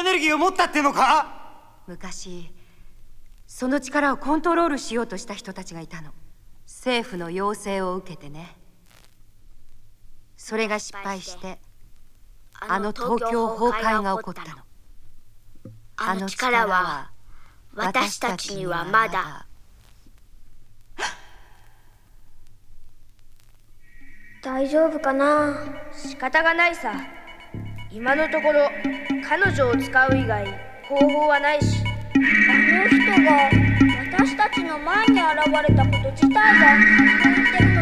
エネルギーを持ったってのか？昔その力をコントロールしようとした人たちがいたの。政府の要請を受けてね。それが失敗してあの東京崩壊が起こったの。あの力は私たちにはまだ。大丈夫かな？仕方がないさ今のところ彼女を使う以外方法はないし。あの人が私たちの前に現れたこと自体がそう言ってるの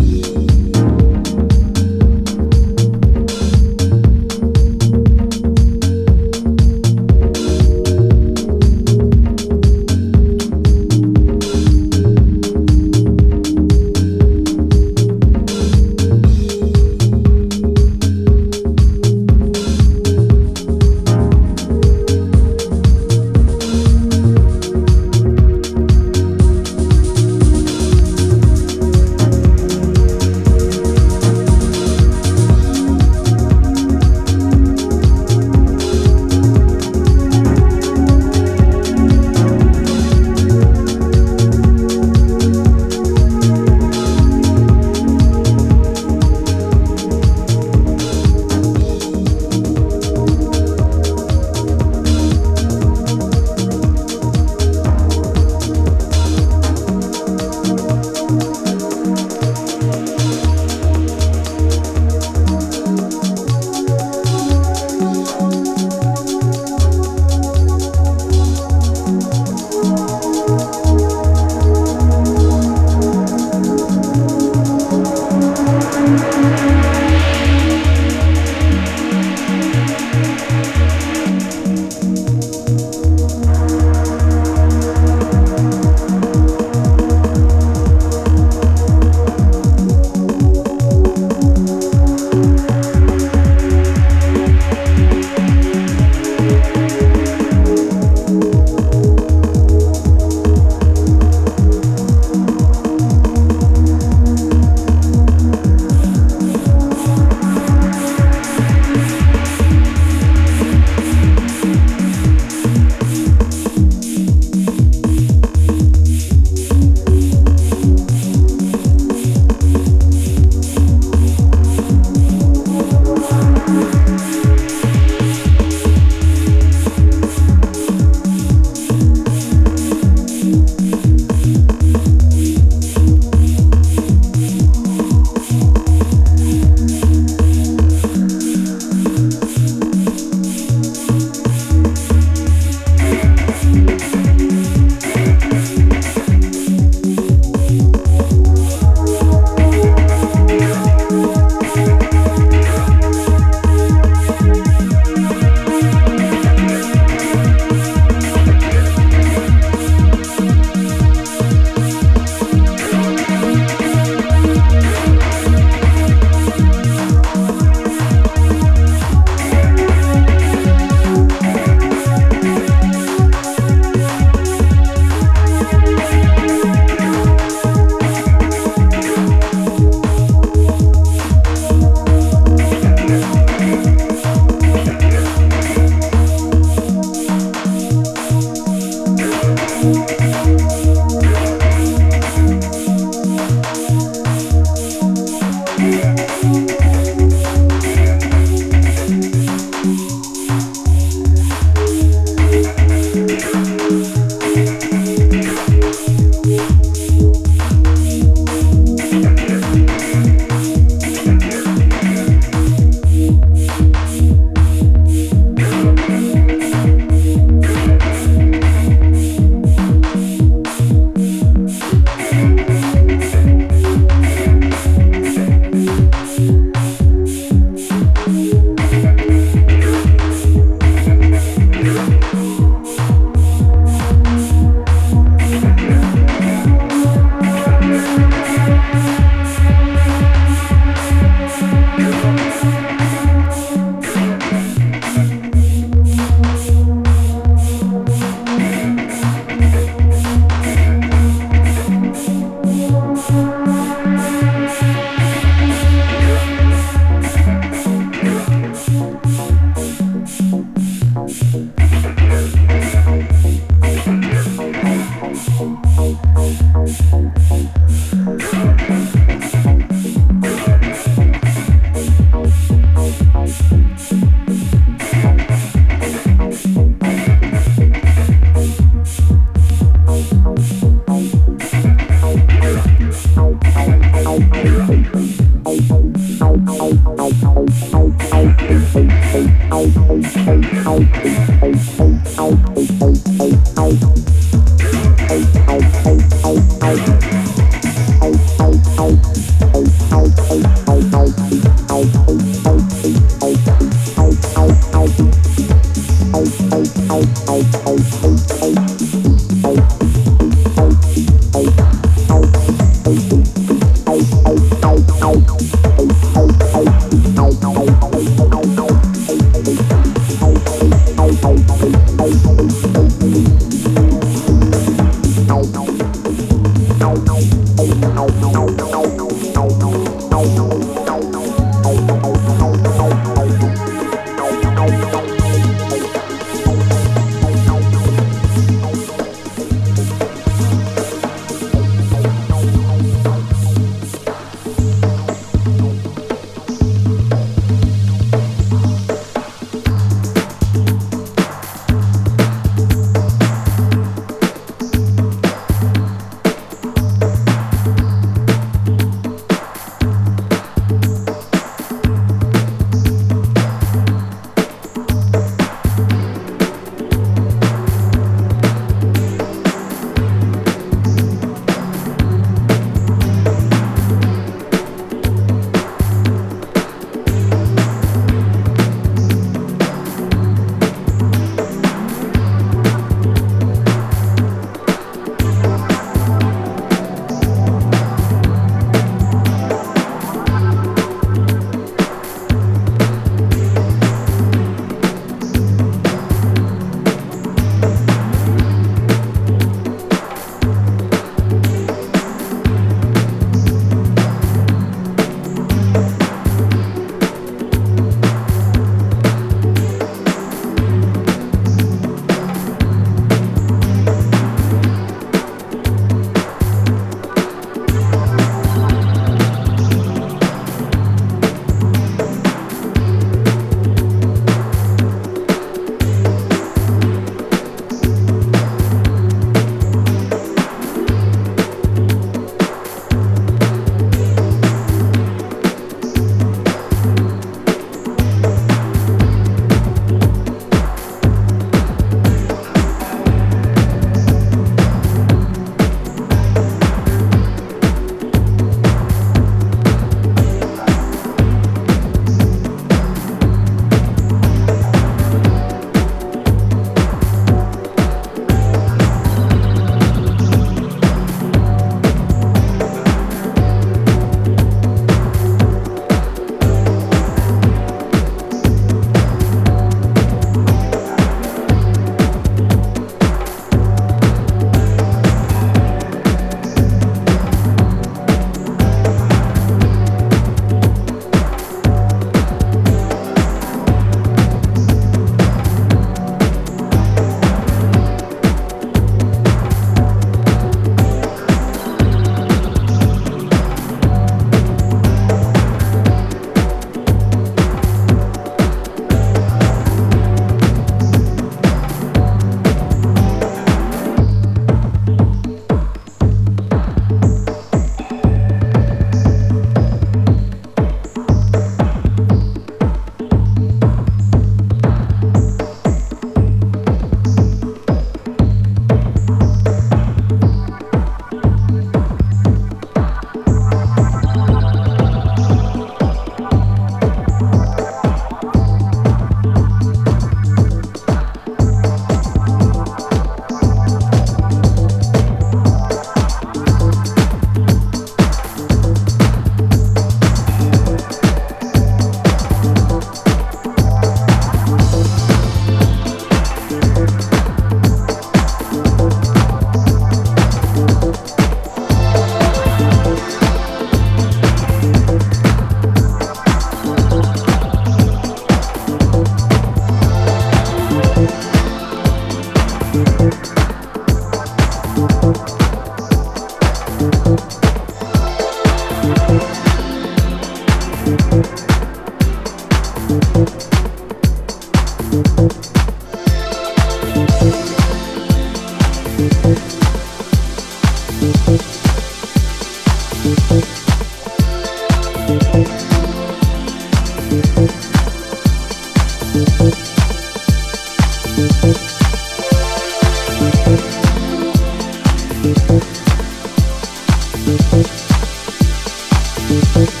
Thank